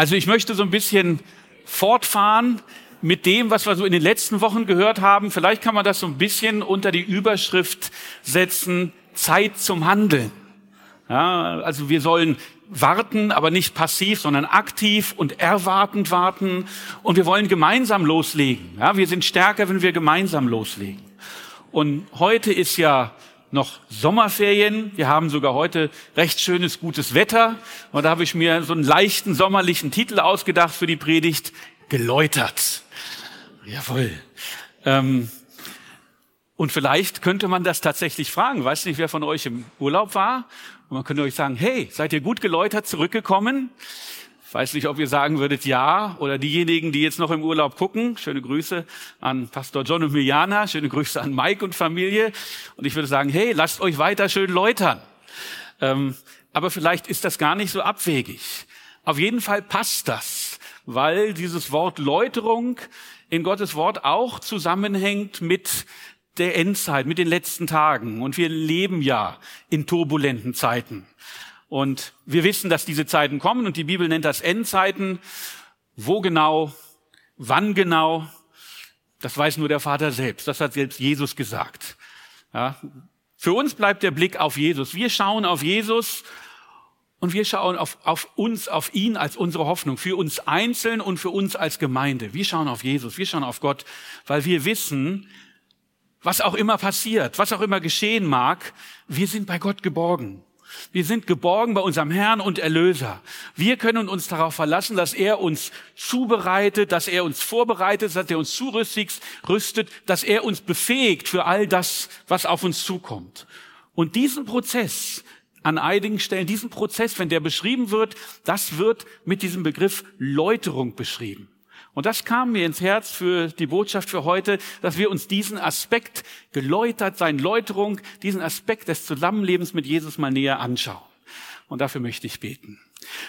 Also ich möchte so ein bisschen fortfahren mit dem, was wir so in den letzten Wochen gehört haben. Vielleicht kann man das so ein bisschen unter die Überschrift setzen, Zeit zum Handeln. Ja, also wir sollen warten, aber nicht passiv, sondern aktiv und erwartend warten. Und wir wollen gemeinsam loslegen. Ja, wir sind stärker, wenn wir gemeinsam loslegen. Und heute ist ja noch Sommerferien. Wir haben sogar heute recht schönes, gutes Wetter. Und da habe ich mir so einen leichten sommerlichen Titel ausgedacht für die Predigt. Geläutert. Jawohl. Ähm, und vielleicht könnte man das tatsächlich fragen. Weiß nicht, wer von euch im Urlaub war. Und man könnte euch sagen, hey, seid ihr gut geläutert zurückgekommen? Weiß nicht, ob ihr sagen würdet ja oder diejenigen, die jetzt noch im Urlaub gucken. Schöne Grüße an Pastor John und Miljana, schöne Grüße an Mike und Familie. Und ich würde sagen, hey, lasst euch weiter schön läutern. Ähm, aber vielleicht ist das gar nicht so abwegig. Auf jeden Fall passt das, weil dieses Wort Läuterung in Gottes Wort auch zusammenhängt mit der Endzeit, mit den letzten Tagen. Und wir leben ja in turbulenten Zeiten. Und wir wissen, dass diese Zeiten kommen und die Bibel nennt das Endzeiten. Wo genau, wann genau, das weiß nur der Vater selbst. Das hat selbst Jesus gesagt. Ja. Für uns bleibt der Blick auf Jesus. Wir schauen auf Jesus und wir schauen auf, auf uns, auf ihn als unsere Hoffnung, für uns einzeln und für uns als Gemeinde. Wir schauen auf Jesus, wir schauen auf Gott, weil wir wissen, was auch immer passiert, was auch immer geschehen mag, wir sind bei Gott geborgen. Wir sind geborgen bei unserem Herrn und Erlöser. Wir können uns darauf verlassen, dass er uns zubereitet, dass er uns vorbereitet, dass er uns zurüstigt, rüstet, dass er uns befähigt für all das, was auf uns zukommt. Und diesen Prozess an einigen Stellen, diesen Prozess, wenn der beschrieben wird, das wird mit diesem Begriff Läuterung beschrieben. Und das kam mir ins Herz für die Botschaft für heute, dass wir uns diesen Aspekt geläutert, sein Läuterung, diesen Aspekt des Zusammenlebens mit Jesus mal näher anschauen. Und dafür möchte ich beten.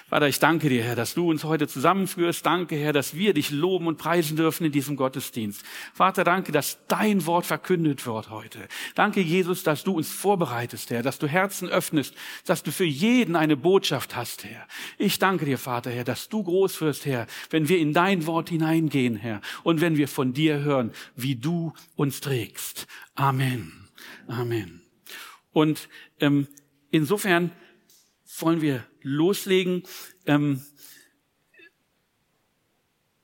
Vater, ich danke dir, Herr, dass du uns heute zusammenführst. Danke, Herr, dass wir dich loben und preisen dürfen in diesem Gottesdienst. Vater, danke, dass dein Wort verkündet wird heute. Danke, Jesus, dass du uns vorbereitest, Herr, dass du Herzen öffnest, dass du für jeden eine Botschaft hast, Herr. Ich danke dir, Vater, Herr, dass du groß wirst, Herr, wenn wir in dein Wort hineingehen, Herr, und wenn wir von dir hören, wie du uns trägst. Amen. Amen. Und ähm, insofern wollen wir loslegen, ähm,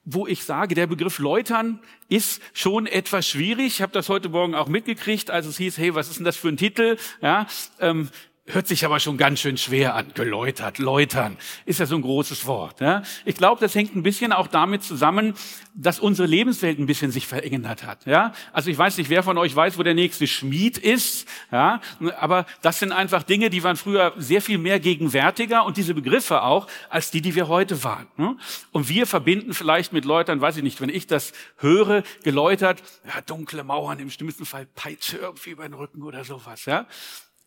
wo ich sage, der Begriff Läutern ist schon etwas schwierig. Ich habe das heute Morgen auch mitgekriegt, als es hieß, hey, was ist denn das für ein Titel? Ja, ähm, Hört sich aber schon ganz schön schwer an. Geläutert, läutern, ist ja so ein großes Wort. Ja? Ich glaube, das hängt ein bisschen auch damit zusammen, dass unsere Lebenswelt ein bisschen sich verändert hat. Ja? Also ich weiß nicht, wer von euch weiß, wo der nächste Schmied ist. Ja? Aber das sind einfach Dinge, die waren früher sehr viel mehr gegenwärtiger und diese Begriffe auch, als die, die wir heute waren. Ne? Und wir verbinden vielleicht mit Läutern, weiß ich nicht, wenn ich das höre, geläutert, ja, dunkle Mauern, im schlimmsten Fall Peitsche irgendwie über den Rücken oder sowas. Ja?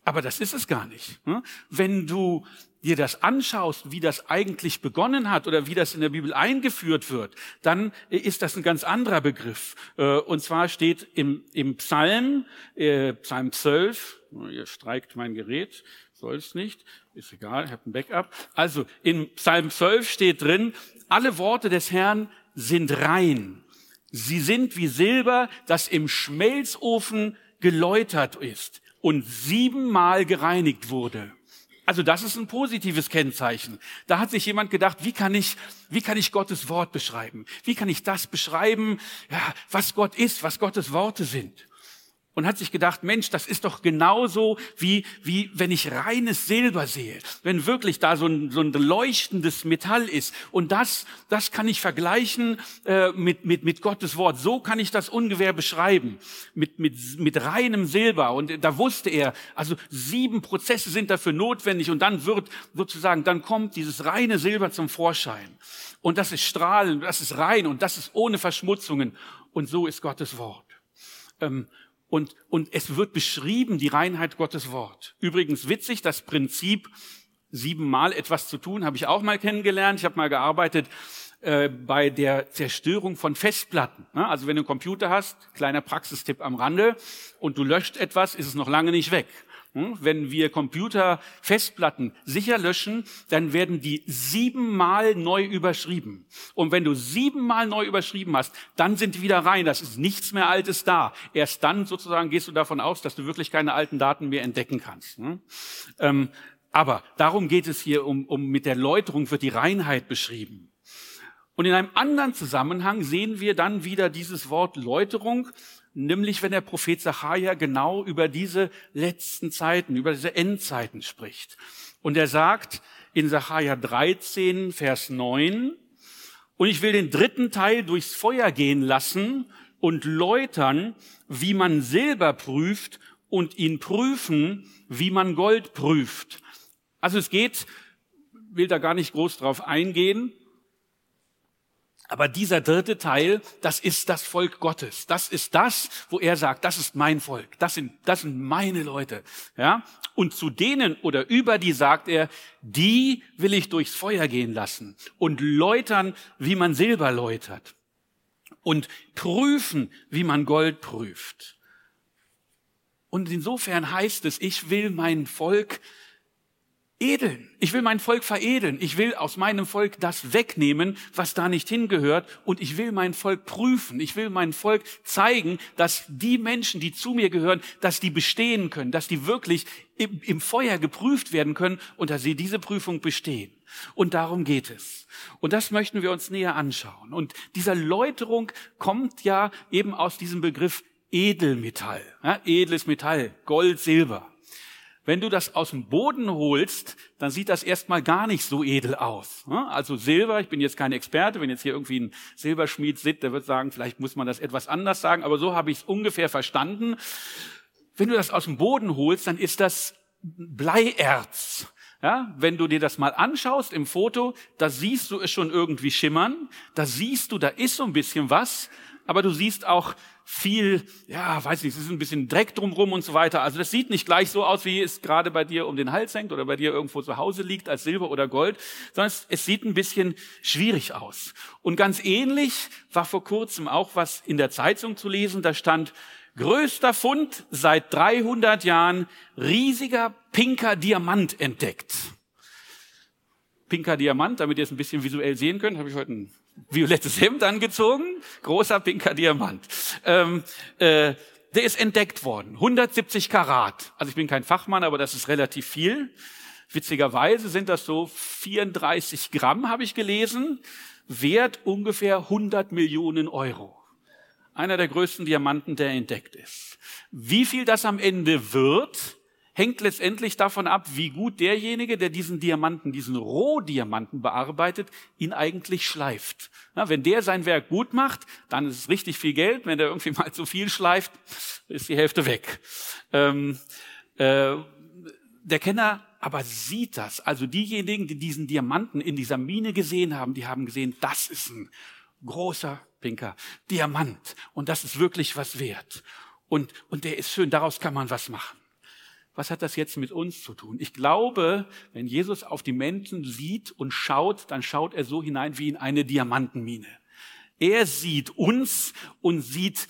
Aber das ist es gar nicht. Hm? Wenn du dir das anschaust, wie das eigentlich begonnen hat oder wie das in der Bibel eingeführt wird, dann ist das ein ganz anderer Begriff. Äh, und zwar steht im, im Psalm, äh, Psalm 12, ihr streikt mein Gerät, soll es nicht, ist egal, ich habe ein Backup. Also in Psalm 12 steht drin, alle Worte des Herrn sind rein. Sie sind wie Silber, das im Schmelzofen geläutert ist und siebenmal gereinigt wurde. Also das ist ein positives Kennzeichen. Da hat sich jemand gedacht, wie kann ich, wie kann ich Gottes Wort beschreiben? Wie kann ich das beschreiben, ja, was Gott ist, was Gottes Worte sind? Und hat sich gedacht, Mensch, das ist doch genauso wie, wie wenn ich reines Silber sehe, wenn wirklich da so ein, so ein leuchtendes Metall ist. Und das, das kann ich vergleichen äh, mit, mit, mit Gottes Wort. So kann ich das ungefähr beschreiben, mit, mit, mit reinem Silber. Und da wusste er, also sieben Prozesse sind dafür notwendig und dann wird sozusagen, dann kommt dieses reine Silber zum Vorschein. Und das ist strahlend, das ist rein und das ist ohne Verschmutzungen. Und so ist Gottes Wort. Ähm, und, und es wird beschrieben, die Reinheit Gottes Wort. Übrigens witzig, das Prinzip, siebenmal etwas zu tun, habe ich auch mal kennengelernt. Ich habe mal gearbeitet äh, bei der Zerstörung von Festplatten. Ne? Also wenn du einen Computer hast, kleiner Praxistipp am Rande, und du löscht etwas, ist es noch lange nicht weg. Hm? Wenn wir Computerfestplatten sicher löschen, dann werden die siebenmal neu überschrieben. Und wenn du siebenmal neu überschrieben hast, dann sind die wieder rein. Das ist nichts mehr Altes da. Erst dann sozusagen gehst du davon aus, dass du wirklich keine alten Daten mehr entdecken kannst. Hm? Ähm, aber darum geht es hier, um, um mit der Läuterung wird die Reinheit beschrieben. Und in einem anderen Zusammenhang sehen wir dann wieder dieses Wort Läuterung nämlich wenn der Prophet Zachariah genau über diese letzten Zeiten, über diese Endzeiten spricht. Und er sagt in Zachariah 13, Vers 9, und ich will den dritten Teil durchs Feuer gehen lassen und läutern, wie man Silber prüft und ihn prüfen, wie man Gold prüft. Also es geht, will da gar nicht groß drauf eingehen, aber dieser dritte Teil, das ist das Volk Gottes. Das ist das, wo er sagt, das ist mein Volk. Das sind, das sind meine Leute. Ja? Und zu denen oder über die sagt er, die will ich durchs Feuer gehen lassen und läutern, wie man Silber läutert. Und prüfen, wie man Gold prüft. Und insofern heißt es, ich will mein Volk edeln. Ich will mein Volk veredeln. Ich will aus meinem Volk das wegnehmen, was da nicht hingehört. Und ich will mein Volk prüfen. Ich will mein Volk zeigen, dass die Menschen, die zu mir gehören, dass die bestehen können, dass die wirklich im, im Feuer geprüft werden können und dass sie diese Prüfung bestehen. Und darum geht es. Und das möchten wir uns näher anschauen. Und dieser Läuterung kommt ja eben aus diesem Begriff Edelmetall. Ja, edles Metall, Gold, Silber. Wenn du das aus dem Boden holst, dann sieht das erstmal gar nicht so edel aus. Also Silber, ich bin jetzt kein Experte, wenn jetzt hier irgendwie ein Silberschmied sitzt, der wird sagen, vielleicht muss man das etwas anders sagen, aber so habe ich es ungefähr verstanden. Wenn du das aus dem Boden holst, dann ist das Bleierz. Ja, wenn du dir das mal anschaust im Foto, da siehst du es schon irgendwie schimmern, da siehst du, da ist so ein bisschen was, aber du siehst auch viel, ja, weiß nicht, es ist ein bisschen Dreck drumrum und so weiter. Also das sieht nicht gleich so aus, wie es gerade bei dir um den Hals hängt oder bei dir irgendwo zu Hause liegt als Silber oder Gold, sondern es, es sieht ein bisschen schwierig aus. Und ganz ähnlich war vor kurzem auch was in der Zeitung zu lesen, da stand, größter Fund seit 300 Jahren, riesiger pinker Diamant entdeckt. Pinker Diamant, damit ihr es ein bisschen visuell sehen könnt, habe ich heute ein violettes Hemd angezogen, großer pinker Diamant. Ähm, äh, der ist entdeckt worden, 170 Karat. Also ich bin kein Fachmann, aber das ist relativ viel. Witzigerweise sind das so 34 Gramm, habe ich gelesen, wert ungefähr 100 Millionen Euro. Einer der größten Diamanten, der entdeckt ist. Wie viel das am Ende wird, hängt letztendlich davon ab, wie gut derjenige, der diesen Diamanten, diesen Rohdiamanten bearbeitet, ihn eigentlich schleift. Ja, wenn der sein Werk gut macht, dann ist es richtig viel Geld. Wenn der irgendwie mal zu viel schleift, ist die Hälfte weg. Ähm, äh, der Kenner aber sieht das. Also diejenigen, die diesen Diamanten in dieser Mine gesehen haben, die haben gesehen, das ist ein großer, pinker Diamant. Und das ist wirklich was wert. Und, und der ist schön, daraus kann man was machen was hat das jetzt mit uns zu tun? Ich glaube, wenn Jesus auf die Menschen sieht und schaut, dann schaut er so hinein wie in eine Diamantenmine. Er sieht uns und sieht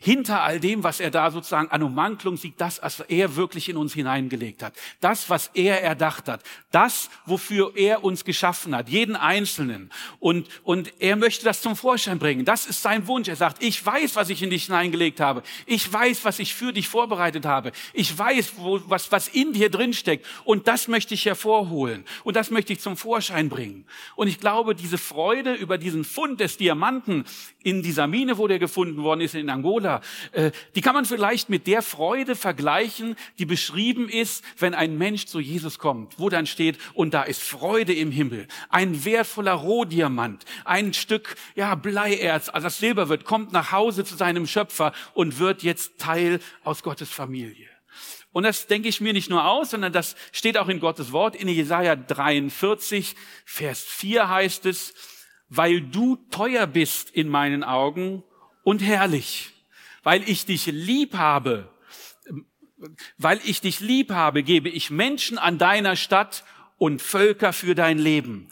hinter all dem, was er da sozusagen an Ummantelung sieht, das, was er wirklich in uns hineingelegt hat. Das, was er erdacht hat. Das, wofür er uns geschaffen hat. Jeden Einzelnen. Und, und er möchte das zum Vorschein bringen. Das ist sein Wunsch. Er sagt, ich weiß, was ich in dich hineingelegt habe. Ich weiß, was ich für dich vorbereitet habe. Ich weiß, wo, was, was in dir drin steckt. Und das möchte ich hervorholen. Und das möchte ich zum Vorschein bringen. Und ich glaube, diese Freude über diesen Fund des Diamanten in dieser Mine, wo der gefunden worden ist, in Angola, oder äh, die kann man vielleicht mit der Freude vergleichen, die beschrieben ist, wenn ein Mensch zu Jesus kommt, wo dann steht, und da ist Freude im Himmel, ein wertvoller Rohdiamant, ein Stück ja Bleierz, also das Silber wird, kommt nach Hause zu seinem Schöpfer und wird jetzt Teil aus Gottes Familie. Und das denke ich mir nicht nur aus, sondern das steht auch in Gottes Wort. In Jesaja 43, Vers 4 heißt es, weil du teuer bist in meinen Augen und herrlich weil ich dich lieb habe, weil ich dich lieb habe, gebe ich Menschen an deiner Stadt und Völker für dein Leben.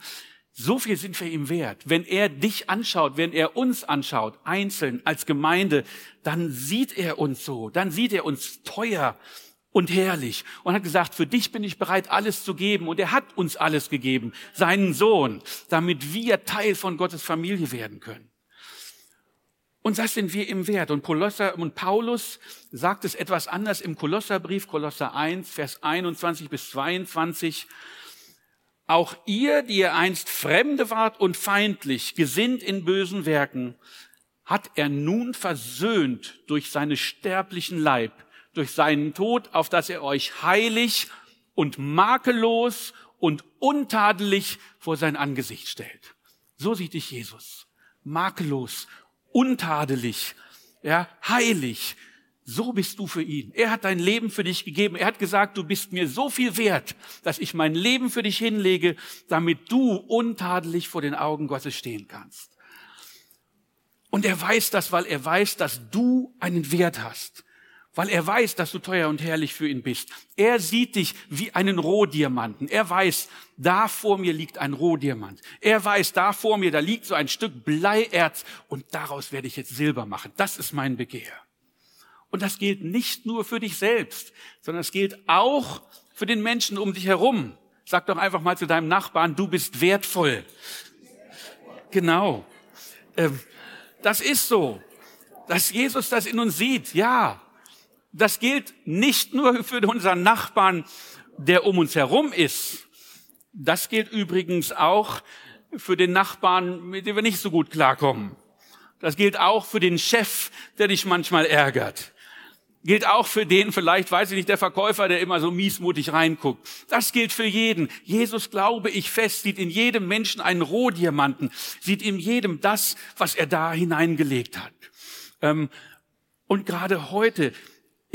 So viel sind wir ihm wert. Wenn er dich anschaut, wenn er uns anschaut, einzeln als Gemeinde, dann sieht er uns so, dann sieht er uns teuer und herrlich und hat gesagt, für dich bin ich bereit, alles zu geben. Und er hat uns alles gegeben, seinen Sohn, damit wir Teil von Gottes Familie werden können. Und das sind wir im Wert. Und, Kolosser, und Paulus sagt es etwas anders im Kolosserbrief, Kolosser 1, Vers 21 bis 22. Auch ihr, die ihr einst Fremde wart und feindlich, gesinnt in bösen Werken, hat er nun versöhnt durch seine sterblichen Leib, durch seinen Tod, auf dass er euch heilig und makellos und untadelig vor sein Angesicht stellt. So sieht dich Jesus. Makellos untadelig, ja, heilig. So bist du für ihn. Er hat dein Leben für dich gegeben. Er hat gesagt, du bist mir so viel wert, dass ich mein Leben für dich hinlege, damit du untadelig vor den Augen Gottes stehen kannst. Und er weiß das, weil er weiß, dass du einen Wert hast weil er weiß, dass du teuer und herrlich für ihn bist. Er sieht dich wie einen Rohdiamanten. Er weiß, da vor mir liegt ein Rohdiamant. Er weiß, da vor mir, da liegt so ein Stück Bleierz und daraus werde ich jetzt Silber machen. Das ist mein Begehr. Und das gilt nicht nur für dich selbst, sondern es gilt auch für den Menschen um dich herum. Sag doch einfach mal zu deinem Nachbarn, du bist wertvoll. Genau. Ähm, das ist so, dass Jesus das in uns sieht. Ja, das gilt nicht nur für unseren Nachbarn, der um uns herum ist. Das gilt übrigens auch für den Nachbarn, mit dem wir nicht so gut klarkommen. Das gilt auch für den Chef, der dich manchmal ärgert. Gilt auch für den, vielleicht weiß ich nicht, der Verkäufer, der immer so miesmutig reinguckt. Das gilt für jeden. Jesus, glaube ich fest, sieht in jedem Menschen einen Rohdiamanten, sieht in jedem das, was er da hineingelegt hat. Ähm, und gerade heute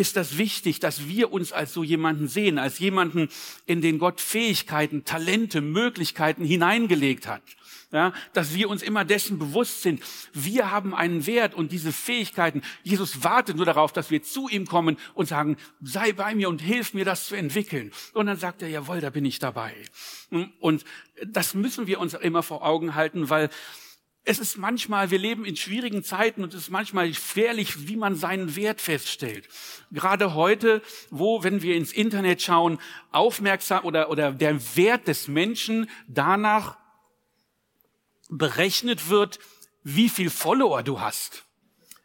ist das wichtig, dass wir uns als so jemanden sehen, als jemanden, in den Gott Fähigkeiten, Talente, Möglichkeiten hineingelegt hat. Ja, dass wir uns immer dessen bewusst sind, wir haben einen Wert und diese Fähigkeiten. Jesus wartet nur darauf, dass wir zu ihm kommen und sagen, sei bei mir und hilf mir, das zu entwickeln. Und dann sagt er, jawohl, da bin ich dabei. Und das müssen wir uns immer vor Augen halten, weil es ist manchmal, wir leben in schwierigen Zeiten und es ist manchmal gefährlich, wie man seinen Wert feststellt. Gerade heute, wo, wenn wir ins Internet schauen, aufmerksam oder, oder der Wert des Menschen danach berechnet wird, wie viel Follower du hast.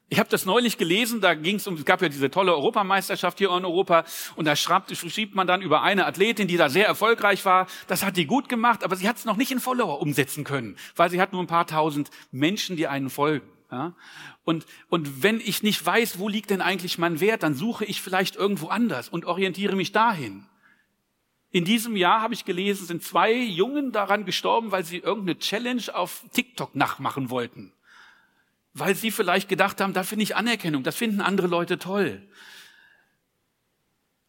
Ich habe das neulich gelesen, da ging es um, es gab ja diese tolle Europameisterschaft hier in Europa und da schreibt, schrieb man dann über eine Athletin, die da sehr erfolgreich war. Das hat die gut gemacht, aber sie hat es noch nicht in Follower umsetzen können, weil sie hat nur ein paar tausend Menschen, die einen folgen. Ja? Und, und wenn ich nicht weiß, wo liegt denn eigentlich mein Wert, dann suche ich vielleicht irgendwo anders und orientiere mich dahin. In diesem Jahr habe ich gelesen, sind zwei Jungen daran gestorben, weil sie irgendeine Challenge auf TikTok nachmachen wollten weil sie vielleicht gedacht haben, da finde ich Anerkennung, das finden andere Leute toll.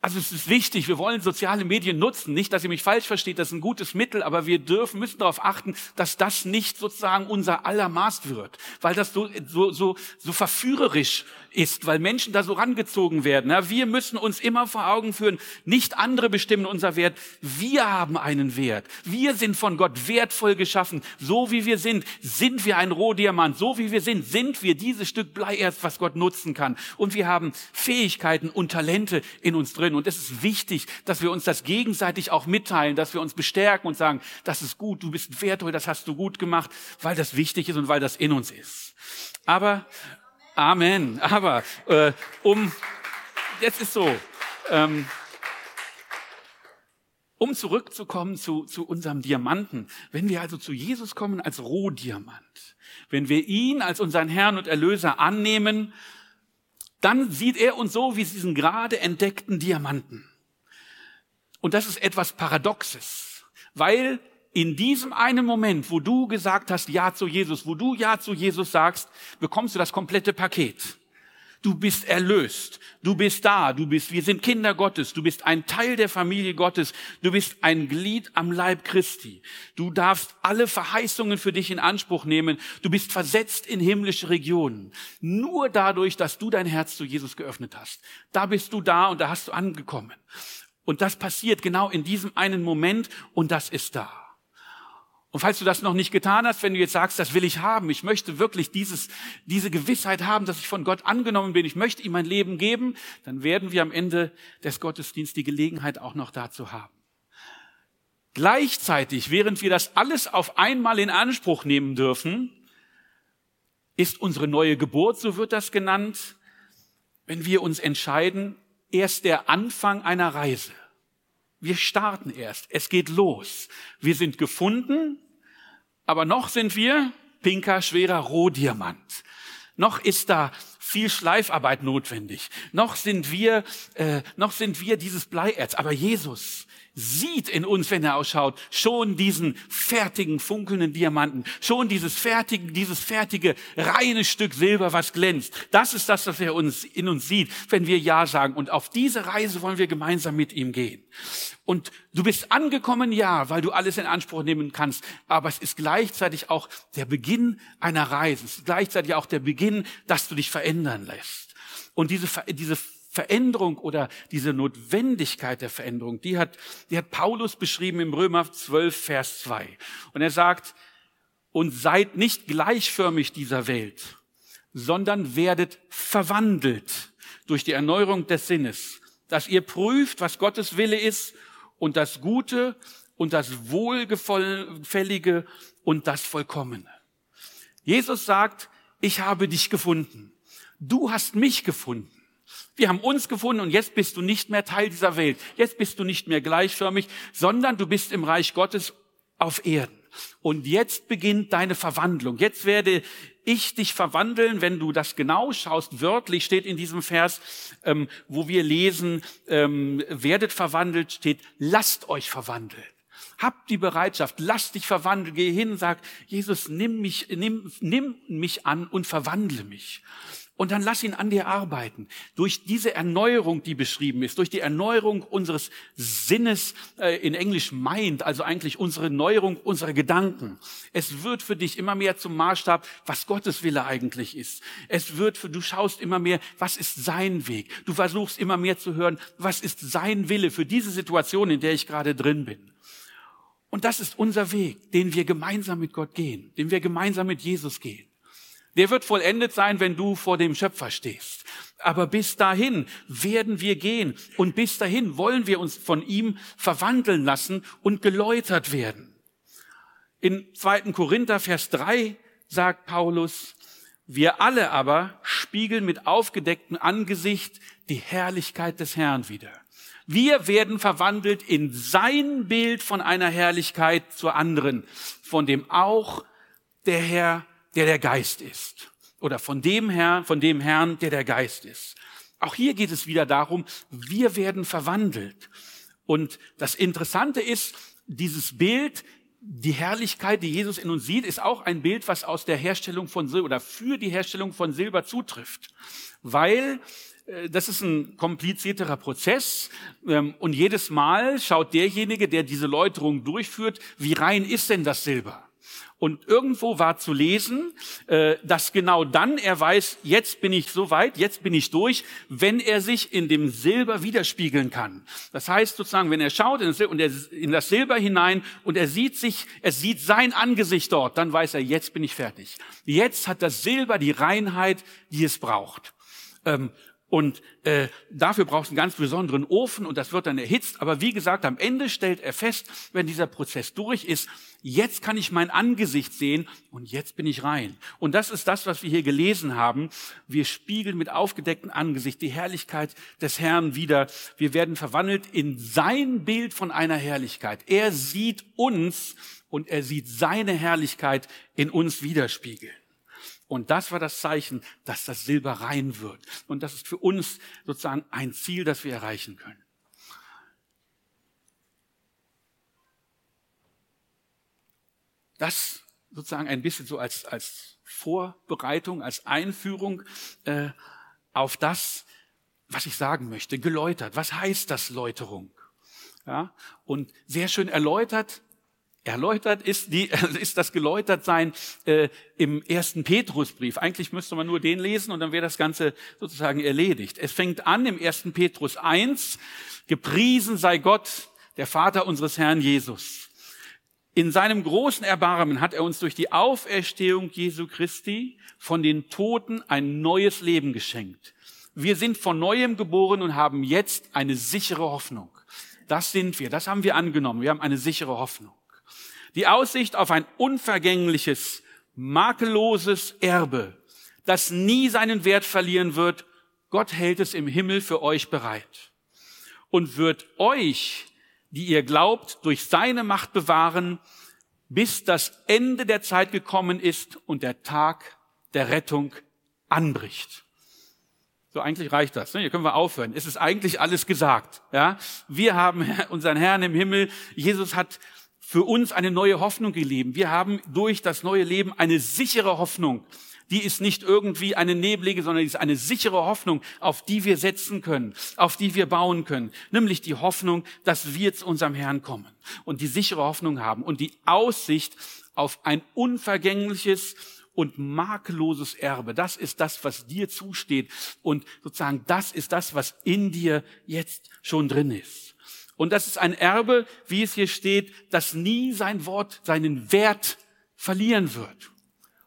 Also es ist wichtig, wir wollen soziale Medien nutzen. Nicht, dass ihr mich falsch versteht, das ist ein gutes Mittel, aber wir dürfen, müssen darauf achten, dass das nicht sozusagen unser aller Maß wird, weil das so, so, so, so verführerisch ist, weil Menschen da so rangezogen werden. Ja, wir müssen uns immer vor Augen führen, nicht andere bestimmen unser Wert. Wir haben einen Wert. Wir sind von Gott wertvoll geschaffen. So wie wir sind, sind wir ein Rohdiamant. So wie wir sind, sind wir dieses Stück Bleierz, was Gott nutzen kann. Und wir haben Fähigkeiten und Talente in uns drin. Und es ist wichtig, dass wir uns das gegenseitig auch mitteilen, dass wir uns bestärken und sagen, das ist gut, du bist wertvoll, das hast du gut gemacht, weil das wichtig ist und weil das in uns ist. Aber Amen. Aber äh, um, jetzt ist so, ähm, um zurückzukommen zu, zu unserem Diamanten, wenn wir also zu Jesus kommen als Rohdiamant, wenn wir ihn als unseren Herrn und Erlöser annehmen, dann sieht er uns so wie diesen gerade entdeckten Diamanten. Und das ist etwas Paradoxes, weil in diesem einen Moment, wo du gesagt hast Ja zu Jesus, wo du Ja zu Jesus sagst, bekommst du das komplette Paket. Du bist erlöst. Du bist da. Du bist, wir sind Kinder Gottes. Du bist ein Teil der Familie Gottes. Du bist ein Glied am Leib Christi. Du darfst alle Verheißungen für dich in Anspruch nehmen. Du bist versetzt in himmlische Regionen. Nur dadurch, dass du dein Herz zu Jesus geöffnet hast. Da bist du da und da hast du angekommen. Und das passiert genau in diesem einen Moment und das ist da. Und falls du das noch nicht getan hast, wenn du jetzt sagst, das will ich haben, ich möchte wirklich dieses, diese Gewissheit haben, dass ich von Gott angenommen bin, ich möchte ihm mein Leben geben, dann werden wir am Ende des Gottesdienstes die Gelegenheit auch noch dazu haben. Gleichzeitig, während wir das alles auf einmal in Anspruch nehmen dürfen, ist unsere neue Geburt, so wird das genannt, wenn wir uns entscheiden, erst der Anfang einer Reise. Wir starten erst. Es geht los. Wir sind gefunden, aber noch sind wir pinker, schwerer Rohdiamant. Noch ist da viel Schleifarbeit notwendig. Noch sind wir, äh, noch sind wir dieses Bleierz. Aber Jesus, sieht in uns, wenn er ausschaut, schon diesen fertigen, funkelnden Diamanten, schon dieses fertige, dieses fertige, reine Stück Silber, was glänzt. Das ist das, was er uns, in uns sieht, wenn wir Ja sagen. Und auf diese Reise wollen wir gemeinsam mit ihm gehen. Und du bist angekommen, ja, weil du alles in Anspruch nehmen kannst. Aber es ist gleichzeitig auch der Beginn einer Reise. Es ist gleichzeitig auch der Beginn, dass du dich verändern lässt. Und diese, diese Veränderung oder diese Notwendigkeit der Veränderung, die hat, die hat Paulus beschrieben im Römer 12, Vers 2. Und er sagt, und seid nicht gleichförmig dieser Welt, sondern werdet verwandelt durch die Erneuerung des Sinnes, dass ihr prüft, was Gottes Wille ist und das Gute und das Wohlgefällige und das Vollkommene. Jesus sagt, ich habe dich gefunden. Du hast mich gefunden. Wir haben uns gefunden und jetzt bist du nicht mehr Teil dieser Welt. Jetzt bist du nicht mehr gleichförmig, sondern du bist im Reich Gottes auf Erden. Und jetzt beginnt deine Verwandlung. Jetzt werde ich dich verwandeln, wenn du das genau schaust. Wörtlich steht in diesem Vers, ähm, wo wir lesen, ähm, werdet verwandelt, steht, lasst euch verwandeln. Habt die Bereitschaft, lasst dich verwandeln, geh hin, sag, Jesus, nimm mich, nimm, nimm mich an und verwandle mich. Und dann lass ihn an dir arbeiten. Durch diese Erneuerung, die beschrieben ist, durch die Erneuerung unseres Sinnes, äh, in Englisch Mind, also eigentlich unsere Neuerung unserer Gedanken. Es wird für dich immer mehr zum Maßstab, was Gottes Wille eigentlich ist. Es wird für, du schaust immer mehr, was ist sein Weg. Du versuchst immer mehr zu hören, was ist sein Wille für diese Situation, in der ich gerade drin bin. Und das ist unser Weg, den wir gemeinsam mit Gott gehen, den wir gemeinsam mit Jesus gehen. Der wird vollendet sein, wenn du vor dem Schöpfer stehst. Aber bis dahin werden wir gehen und bis dahin wollen wir uns von ihm verwandeln lassen und geläutert werden. In 2. Korinther Vers 3 sagt Paulus, wir alle aber spiegeln mit aufgedecktem Angesicht die Herrlichkeit des Herrn wieder. Wir werden verwandelt in sein Bild von einer Herrlichkeit zur anderen, von dem auch der Herr der der Geist ist. Oder von dem Herrn, von dem Herrn, der der Geist ist. Auch hier geht es wieder darum, wir werden verwandelt. Und das Interessante ist, dieses Bild, die Herrlichkeit, die Jesus in uns sieht, ist auch ein Bild, was aus der Herstellung von Silber oder für die Herstellung von Silber zutrifft. Weil äh, das ist ein komplizierterer Prozess ähm, und jedes Mal schaut derjenige, der diese Läuterung durchführt, wie rein ist denn das Silber? Und irgendwo war zu lesen, äh, dass genau dann er weiß, jetzt bin ich so weit, jetzt bin ich durch, wenn er sich in dem Silber widerspiegeln kann. Das heißt sozusagen, wenn er schaut in das Silber hinein und er sieht sich, er sieht sein Angesicht dort, dann weiß er, jetzt bin ich fertig. Jetzt hat das Silber die Reinheit, die es braucht. Und äh, dafür brauchst du einen ganz besonderen Ofen und das wird dann erhitzt. Aber wie gesagt, am Ende stellt er fest, wenn dieser Prozess durch ist, jetzt kann ich mein Angesicht sehen und jetzt bin ich rein. Und das ist das, was wir hier gelesen haben. Wir spiegeln mit aufgedecktem Angesicht die Herrlichkeit des Herrn wieder. Wir werden verwandelt in sein Bild von einer Herrlichkeit. Er sieht uns und er sieht seine Herrlichkeit in uns widerspiegeln. Und das war das Zeichen, dass das Silber rein wird. Und das ist für uns sozusagen ein Ziel, das wir erreichen können. Das sozusagen ein bisschen so als, als Vorbereitung, als Einführung äh, auf das, was ich sagen möchte, geläutert. Was heißt das Läuterung? Ja, und sehr schön erläutert Erläutert ist, die, ist das Geläutertsein äh, im ersten Petrusbrief. Eigentlich müsste man nur den lesen und dann wäre das Ganze sozusagen erledigt. Es fängt an im ersten Petrus 1, gepriesen sei Gott, der Vater unseres Herrn Jesus. In seinem großen Erbarmen hat er uns durch die Auferstehung Jesu Christi von den Toten ein neues Leben geschenkt. Wir sind von neuem geboren und haben jetzt eine sichere Hoffnung. Das sind wir, das haben wir angenommen. Wir haben eine sichere Hoffnung. Die Aussicht auf ein unvergängliches, makelloses Erbe, das nie seinen Wert verlieren wird. Gott hält es im Himmel für euch bereit und wird euch, die ihr glaubt, durch seine Macht bewahren, bis das Ende der Zeit gekommen ist und der Tag der Rettung anbricht. So, eigentlich reicht das. Ne? Hier können wir aufhören. Es ist eigentlich alles gesagt. Ja, wir haben unseren Herrn im Himmel. Jesus hat für uns eine neue Hoffnung gelebt. Wir haben durch das neue Leben eine sichere Hoffnung. Die ist nicht irgendwie eine neblige, sondern die ist eine sichere Hoffnung, auf die wir setzen können, auf die wir bauen können. Nämlich die Hoffnung, dass wir zu unserem Herrn kommen und die sichere Hoffnung haben und die Aussicht auf ein unvergängliches und makelloses Erbe. Das ist das, was dir zusteht. Und sozusagen das ist das, was in dir jetzt schon drin ist. Und das ist ein Erbe, wie es hier steht, das nie sein Wort, seinen Wert verlieren wird.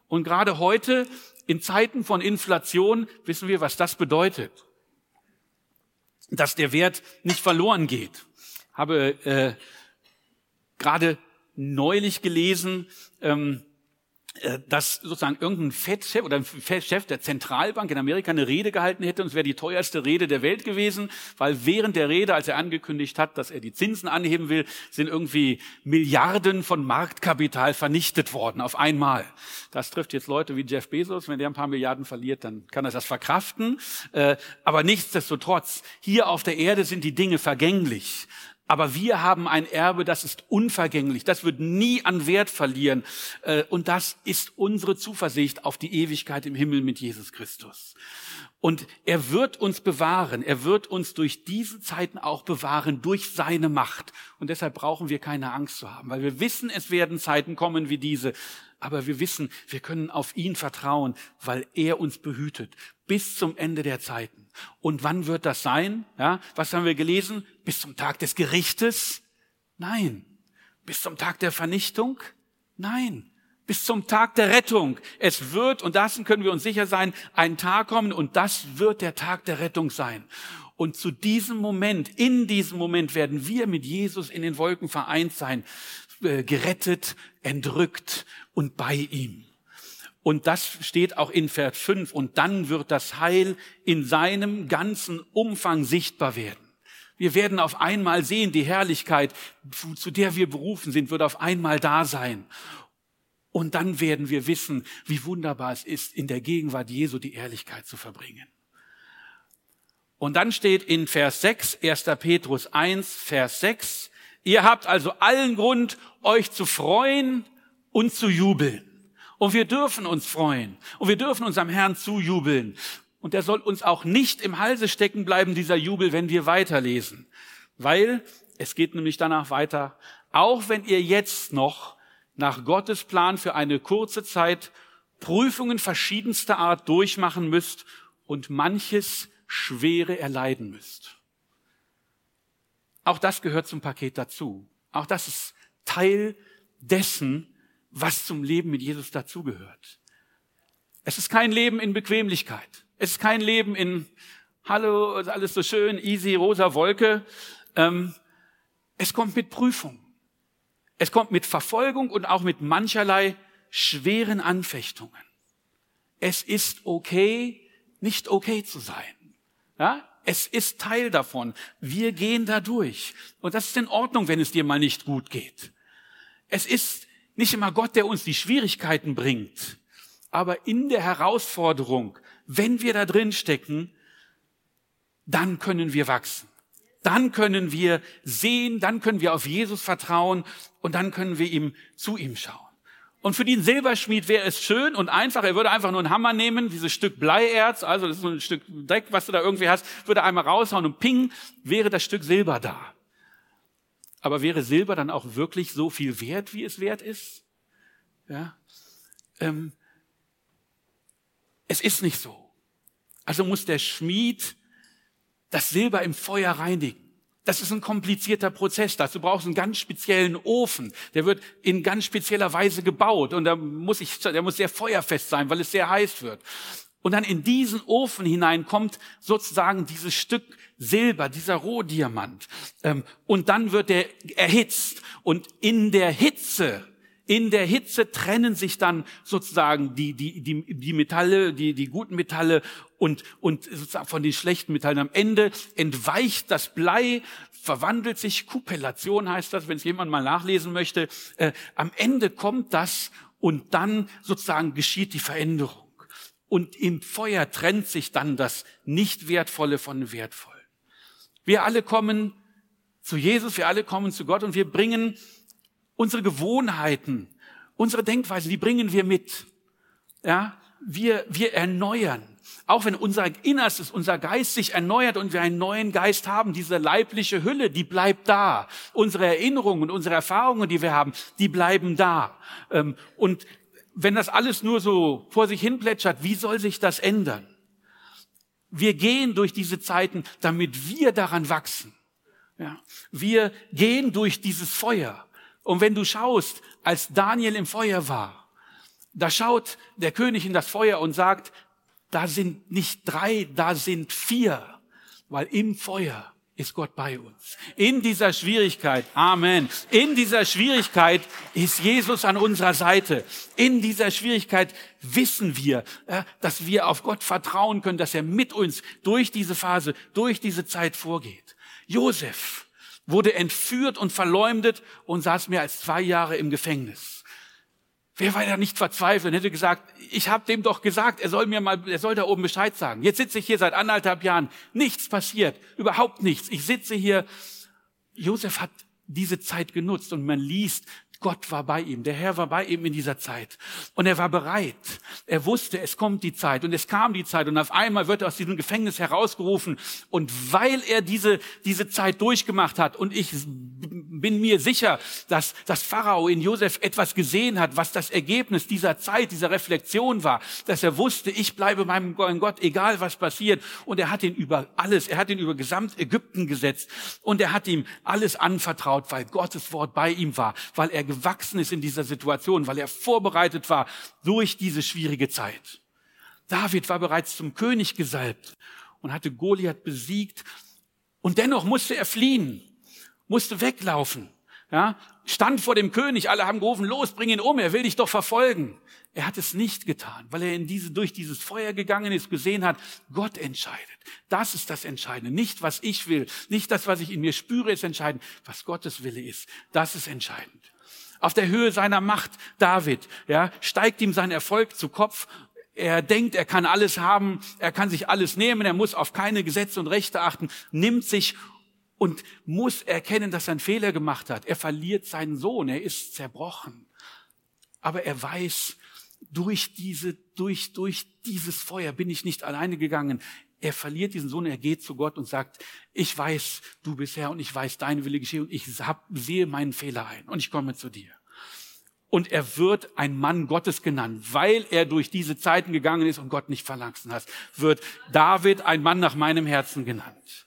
Und gerade heute, in Zeiten von Inflation, wissen wir, was das bedeutet. Dass der Wert nicht verloren geht. Habe äh, gerade neulich gelesen, ähm, äh, dass sozusagen irgendein Fettchef oder ein Chef der Zentralbank in Amerika eine Rede gehalten hätte und es wäre die teuerste Rede der Welt gewesen, weil während der Rede, als er angekündigt hat, dass er die Zinsen anheben will, sind irgendwie Milliarden von Marktkapital vernichtet worden auf einmal. Das trifft jetzt Leute wie Jeff Bezos. Wenn der ein paar Milliarden verliert, dann kann er das verkraften. Äh, aber nichtsdestotrotz, hier auf der Erde sind die Dinge vergänglich. Aber wir haben ein Erbe, das ist unvergänglich, das wird nie an Wert verlieren. Äh, und das ist unsere Zuversicht auf die Ewigkeit im Himmel mit Jesus Christus. Und er wird uns bewahren, er wird uns durch diese Zeiten auch bewahren, durch seine Macht. Und deshalb brauchen wir keine Angst zu haben, weil wir wissen, es werden Zeiten kommen wie diese. Aber wir wissen, wir können auf ihn vertrauen, weil er uns behütet bis zum Ende der Zeiten. Und wann wird das sein? Ja, was haben wir gelesen? Bis zum Tag des Gerichtes? Nein. Bis zum Tag der Vernichtung? Nein. Bis zum Tag der Rettung. Es wird, und dessen können wir uns sicher sein, ein Tag kommen und das wird der Tag der Rettung sein. Und zu diesem Moment, in diesem Moment werden wir mit Jesus in den Wolken vereint sein, äh, gerettet, entrückt und bei ihm. Und das steht auch in Vers 5. Und dann wird das Heil in seinem ganzen Umfang sichtbar werden. Wir werden auf einmal sehen, die Herrlichkeit, zu der wir berufen sind, wird auf einmal da sein. Und dann werden wir wissen, wie wunderbar es ist, in der Gegenwart Jesu die Ehrlichkeit zu verbringen. Und dann steht in Vers 6, 1. Petrus 1, Vers 6, ihr habt also allen Grund, euch zu freuen und zu jubeln. Und wir dürfen uns freuen. Und wir dürfen unserem Herrn zujubeln. Und er soll uns auch nicht im Halse stecken bleiben, dieser Jubel, wenn wir weiterlesen. Weil es geht nämlich danach weiter. Auch wenn ihr jetzt noch nach Gottes Plan für eine kurze Zeit Prüfungen verschiedenster Art durchmachen müsst und manches Schwere erleiden müsst. Auch das gehört zum Paket dazu. Auch das ist Teil dessen, was zum Leben mit Jesus dazugehört. Es ist kein Leben in Bequemlichkeit. Es ist kein Leben in Hallo, alles so schön, easy, rosa Wolke. Ähm, es kommt mit Prüfung. Es kommt mit Verfolgung und auch mit mancherlei schweren Anfechtungen. Es ist okay, nicht okay zu sein. Ja? Es ist Teil davon. Wir gehen da durch. Und das ist in Ordnung, wenn es dir mal nicht gut geht. Es ist nicht immer Gott, der uns die Schwierigkeiten bringt, aber in der Herausforderung, wenn wir da drin stecken, dann können wir wachsen. Dann können wir sehen, dann können wir auf Jesus vertrauen und dann können wir ihm zu ihm schauen. Und für den Silberschmied wäre es schön und einfach, er würde einfach nur einen Hammer nehmen, dieses Stück Bleierz, also das ist so ein Stück Dreck, was du da irgendwie hast, würde einmal raushauen und ping, wäre das Stück Silber da. Aber wäre Silber dann auch wirklich so viel wert, wie es wert ist? Ja. Ähm, es ist nicht so. Also muss der Schmied das Silber im Feuer reinigen. Das ist ein komplizierter Prozess. Dazu brauchst du einen ganz speziellen Ofen. Der wird in ganz spezieller Weise gebaut und da muss ich, der muss sehr feuerfest sein, weil es sehr heiß wird. Und dann in diesen Ofen hinein kommt sozusagen dieses Stück Silber, dieser Rohdiamant. Ähm, und dann wird er erhitzt. Und in der Hitze, in der Hitze trennen sich dann sozusagen die, die, die, die Metalle, die, die guten Metalle und, und sozusagen von den schlechten Metallen. Am Ende entweicht das Blei, verwandelt sich, Kupellation heißt das, wenn es jemand mal nachlesen möchte. Äh, am Ende kommt das und dann sozusagen geschieht die Veränderung und im Feuer trennt sich dann das nicht wertvolle von wertvoll. Wir alle kommen zu Jesus, wir alle kommen zu Gott und wir bringen unsere Gewohnheiten, unsere Denkweise, die bringen wir mit. Ja, wir, wir erneuern. Auch wenn unser Innerstes, unser Geist sich erneuert und wir einen neuen Geist haben, diese leibliche Hülle, die bleibt da. Unsere Erinnerungen und unsere Erfahrungen, die wir haben, die bleiben da. Ähm, und wenn das alles nur so vor sich hin plätschert, wie soll sich das ändern? Wir gehen durch diese Zeiten, damit wir daran wachsen. Ja. Wir gehen durch dieses Feuer. Und wenn du schaust, als Daniel im Feuer war, da schaut der König in das Feuer und sagt, da sind nicht drei, da sind vier, weil im Feuer ist Gott bei uns. In dieser Schwierigkeit, Amen, in dieser Schwierigkeit ist Jesus an unserer Seite. In dieser Schwierigkeit wissen wir, äh, dass wir auf Gott vertrauen können, dass er mit uns durch diese Phase, durch diese Zeit vorgeht. Josef wurde entführt und verleumdet und saß mehr als zwei Jahre im Gefängnis. Wer war da nicht verzweifelt und hätte gesagt, ich habe dem doch gesagt, er soll mir mal, er soll da oben Bescheid sagen. Jetzt sitze ich hier seit anderthalb Jahren, nichts passiert, überhaupt nichts. Ich sitze hier. Josef hat diese Zeit genutzt und man liest, Gott war bei ihm, der Herr war bei ihm in dieser Zeit. Und er war bereit. Er wusste, es kommt die Zeit und es kam die Zeit und auf einmal wird er aus diesem Gefängnis herausgerufen. Und weil er diese, diese Zeit durchgemacht hat und ich bin mir sicher, dass das Pharao in Josef etwas gesehen hat, was das Ergebnis dieser Zeit, dieser Reflexion war, dass er wusste, ich bleibe meinem Gott, egal was passiert. Und er hat ihn über alles, er hat ihn über gesamt Ägypten gesetzt und er hat ihm alles anvertraut, weil Gottes Wort bei ihm war, weil er gewachsen ist in dieser Situation, weil er vorbereitet war durch diese schwierige Zeit. David war bereits zum König gesalbt und hatte Goliath besiegt und dennoch musste er fliehen, musste weglaufen. Ja, stand vor dem König, alle haben gerufen, los, bring ihn um, er will dich doch verfolgen. Er hat es nicht getan, weil er in diese, durch dieses Feuer gegangen ist, gesehen hat, Gott entscheidet. Das ist das Entscheidende. Nicht, was ich will, nicht das, was ich in mir spüre, ist entscheidend. Was Gottes Wille ist, das ist entscheidend auf der Höhe seiner Macht, David, ja, steigt ihm sein Erfolg zu Kopf. Er denkt, er kann alles haben, er kann sich alles nehmen, er muss auf keine Gesetze und Rechte achten, nimmt sich und muss erkennen, dass er einen Fehler gemacht hat. Er verliert seinen Sohn, er ist zerbrochen. Aber er weiß, durch diese, durch, durch dieses Feuer bin ich nicht alleine gegangen. Er verliert diesen Sohn, er geht zu Gott und sagt, ich weiß, du bist Herr und ich weiß, deine Wille geschehe und ich hab, sehe meinen Fehler ein und ich komme zu dir. Und er wird ein Mann Gottes genannt, weil er durch diese Zeiten gegangen ist und Gott nicht verlassen hat, wird David ein Mann nach meinem Herzen genannt.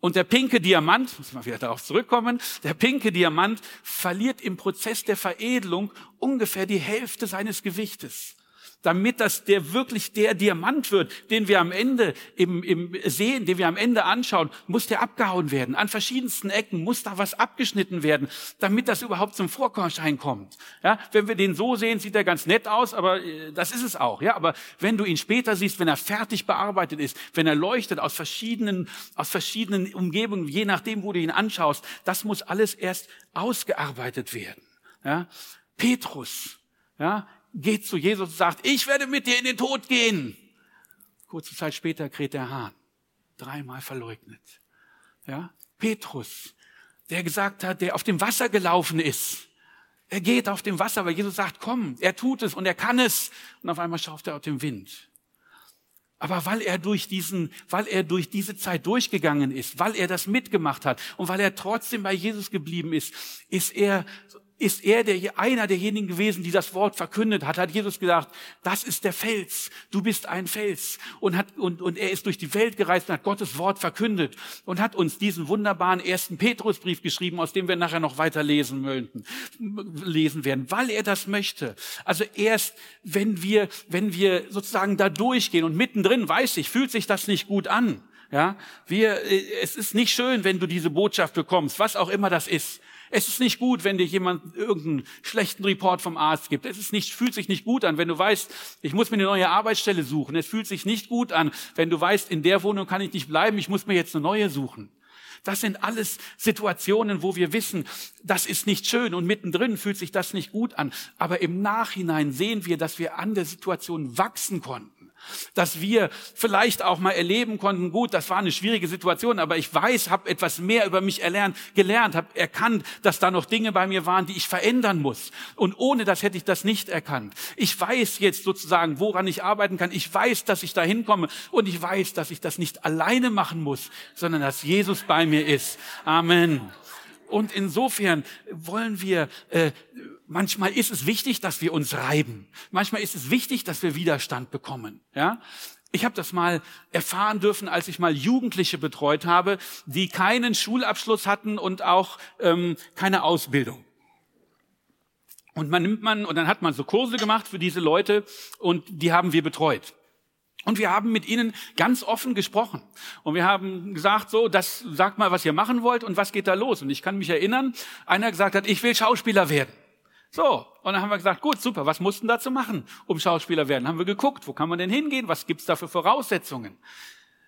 Und der pinke Diamant, muss man wieder darauf zurückkommen, der pinke Diamant verliert im Prozess der Veredelung ungefähr die Hälfte seines Gewichtes damit das der wirklich der Diamant wird, den wir am Ende im, im sehen, den wir am Ende anschauen, muss der abgehauen werden. An verschiedensten Ecken muss da was abgeschnitten werden, damit das überhaupt zum Vorkornschein kommt. Ja, wenn wir den so sehen, sieht er ganz nett aus, aber äh, das ist es auch. Ja, aber wenn du ihn später siehst, wenn er fertig bearbeitet ist, wenn er leuchtet aus verschiedenen, aus verschiedenen Umgebungen, je nachdem, wo du ihn anschaust, das muss alles erst ausgearbeitet werden. Ja, Petrus, ja, geht zu Jesus und sagt, ich werde mit dir in den Tod gehen. Kurze Zeit später kräht der Hahn. Dreimal verleugnet. Ja? Petrus, der gesagt hat, der auf dem Wasser gelaufen ist. Er geht auf dem Wasser, weil Jesus sagt, komm, er tut es und er kann es. Und auf einmal schauft er auf dem Wind. Aber weil er durch diesen, weil er durch diese Zeit durchgegangen ist, weil er das mitgemacht hat und weil er trotzdem bei Jesus geblieben ist, ist er ist er der, einer derjenigen gewesen, die das Wort verkündet hat, hat Jesus gesagt, das ist der Fels, du bist ein Fels. Und, hat, und, und er ist durch die Welt gereist und hat Gottes Wort verkündet und hat uns diesen wunderbaren ersten Petrusbrief geschrieben, aus dem wir nachher noch weiter lesen möchten, lesen werden, weil er das möchte. Also erst, wenn wir, wenn wir sozusagen da durchgehen und mittendrin weiß ich, fühlt sich das nicht gut an, ja, wir, äh, es ist nicht schön, wenn du diese Botschaft bekommst, was auch immer das ist. Es ist nicht gut, wenn dir jemand irgendeinen schlechten Report vom Arzt gibt. Es ist nicht, fühlt sich nicht gut an, wenn du weißt, ich muss mir eine neue Arbeitsstelle suchen. Es fühlt sich nicht gut an, wenn du weißt, in der Wohnung kann ich nicht bleiben, ich muss mir jetzt eine neue suchen. Das sind alles Situationen, wo wir wissen, das ist nicht schön und mittendrin fühlt sich das nicht gut an. Aber im Nachhinein sehen wir, dass wir an der Situation wachsen konnten dass wir vielleicht auch mal erleben konnten, gut, das war eine schwierige Situation, aber ich weiß, habe etwas mehr über mich erlernt, gelernt, habe erkannt, dass da noch Dinge bei mir waren, die ich verändern muss. Und ohne das hätte ich das nicht erkannt. Ich weiß jetzt sozusagen, woran ich arbeiten kann. Ich weiß, dass ich da hinkomme und ich weiß, dass ich das nicht alleine machen muss, sondern dass Jesus bei mir ist. Amen. Und insofern wollen wir äh, Manchmal ist es wichtig, dass wir uns reiben. Manchmal ist es wichtig, dass wir Widerstand bekommen. Ja? Ich habe das mal erfahren dürfen, als ich mal Jugendliche betreut habe, die keinen Schulabschluss hatten und auch ähm, keine Ausbildung. Und man nimmt man und dann hat man so Kurse gemacht für diese Leute und die haben wir betreut. Und wir haben mit ihnen ganz offen gesprochen. Und wir haben gesagt, so, das sagt mal, was ihr machen wollt und was geht da los. Und ich kann mich erinnern, einer gesagt hat, ich will Schauspieler werden. So, und dann haben wir gesagt, gut, super, was mussten dazu machen, um Schauspieler werden? Haben wir geguckt, wo kann man denn hingehen? Was gibt's da für Voraussetzungen?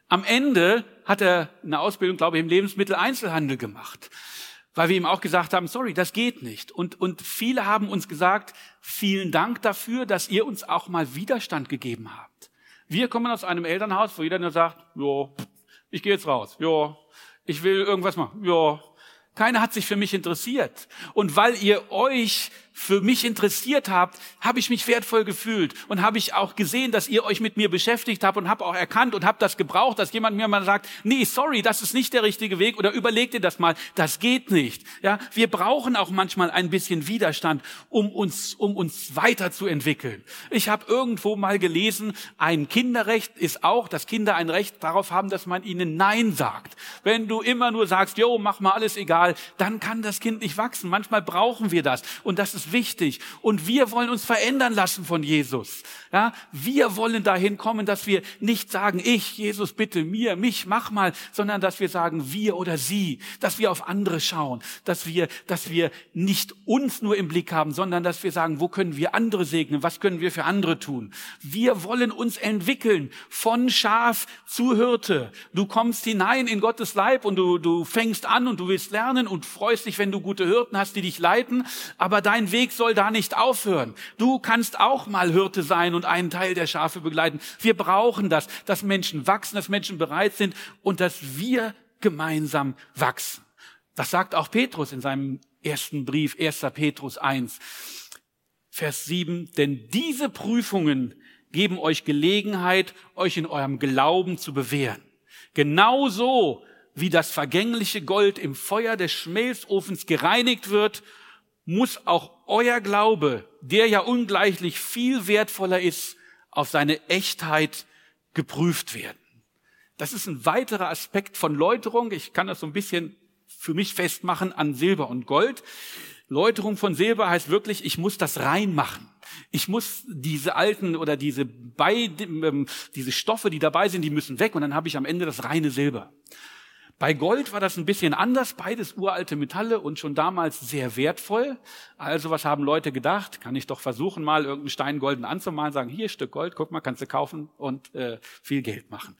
Am Ende hat er eine Ausbildung, glaube ich, im Lebensmitteleinzelhandel gemacht, weil wir ihm auch gesagt haben, sorry, das geht nicht. Und, und viele haben uns gesagt, vielen Dank dafür, dass ihr uns auch mal Widerstand gegeben habt. Wir kommen aus einem Elternhaus, wo jeder nur sagt, ja, ich gehe jetzt raus, ja, ich will irgendwas machen, ja, keiner hat sich für mich interessiert. Und weil ihr euch für mich interessiert habt, habe ich mich wertvoll gefühlt und habe ich auch gesehen, dass ihr euch mit mir beschäftigt habt und habe auch erkannt und habe das gebraucht, dass jemand mir mal sagt, nee, sorry, das ist nicht der richtige Weg oder überleg dir das mal, das geht nicht. Ja, wir brauchen auch manchmal ein bisschen Widerstand, um uns um uns weiterzuentwickeln. Ich habe irgendwo mal gelesen, ein Kinderrecht ist auch, dass Kinder ein Recht darauf haben, dass man ihnen nein sagt. Wenn du immer nur sagst, jo, mach mal alles egal, dann kann das Kind nicht wachsen. Manchmal brauchen wir das und das ist ist wichtig. Und wir wollen uns verändern lassen von Jesus. Ja, wir wollen dahin kommen, dass wir nicht sagen, ich, Jesus, bitte mir, mich, mach mal, sondern dass wir sagen, wir oder sie, dass wir auf andere schauen, dass wir, dass wir nicht uns nur im Blick haben, sondern dass wir sagen, wo können wir andere segnen, was können wir für andere tun. Wir wollen uns entwickeln von Schaf zu Hirte. Du kommst hinein in Gottes Leib und du, du fängst an und du willst lernen und freust dich, wenn du gute Hirten hast, die dich leiten, aber dein Weg soll da nicht aufhören. Du kannst auch mal Hirte sein und einen Teil der Schafe begleiten. Wir brauchen das, dass Menschen wachsen, dass Menschen bereit sind und dass wir gemeinsam wachsen. Das sagt auch Petrus in seinem ersten Brief, 1. Petrus 1, Vers 7. Denn diese Prüfungen geben euch Gelegenheit, euch in eurem Glauben zu bewähren. Genauso wie das vergängliche Gold im Feuer des Schmelzofens gereinigt wird muss auch euer Glaube, der ja ungleichlich viel wertvoller ist, auf seine Echtheit geprüft werden. Das ist ein weiterer Aspekt von Läuterung. Ich kann das so ein bisschen für mich festmachen an Silber und Gold. Läuterung von Silber heißt wirklich, ich muss das reinmachen. Ich muss diese alten oder diese, bei, ähm, diese Stoffe, die dabei sind, die müssen weg und dann habe ich am Ende das reine Silber. Bei Gold war das ein bisschen anders, beides uralte Metalle und schon damals sehr wertvoll. Also was haben Leute gedacht? Kann ich doch versuchen, mal irgendeinen Stein golden anzumalen, sagen, hier Stück Gold, guck mal, kannst du kaufen und äh, viel Geld machen.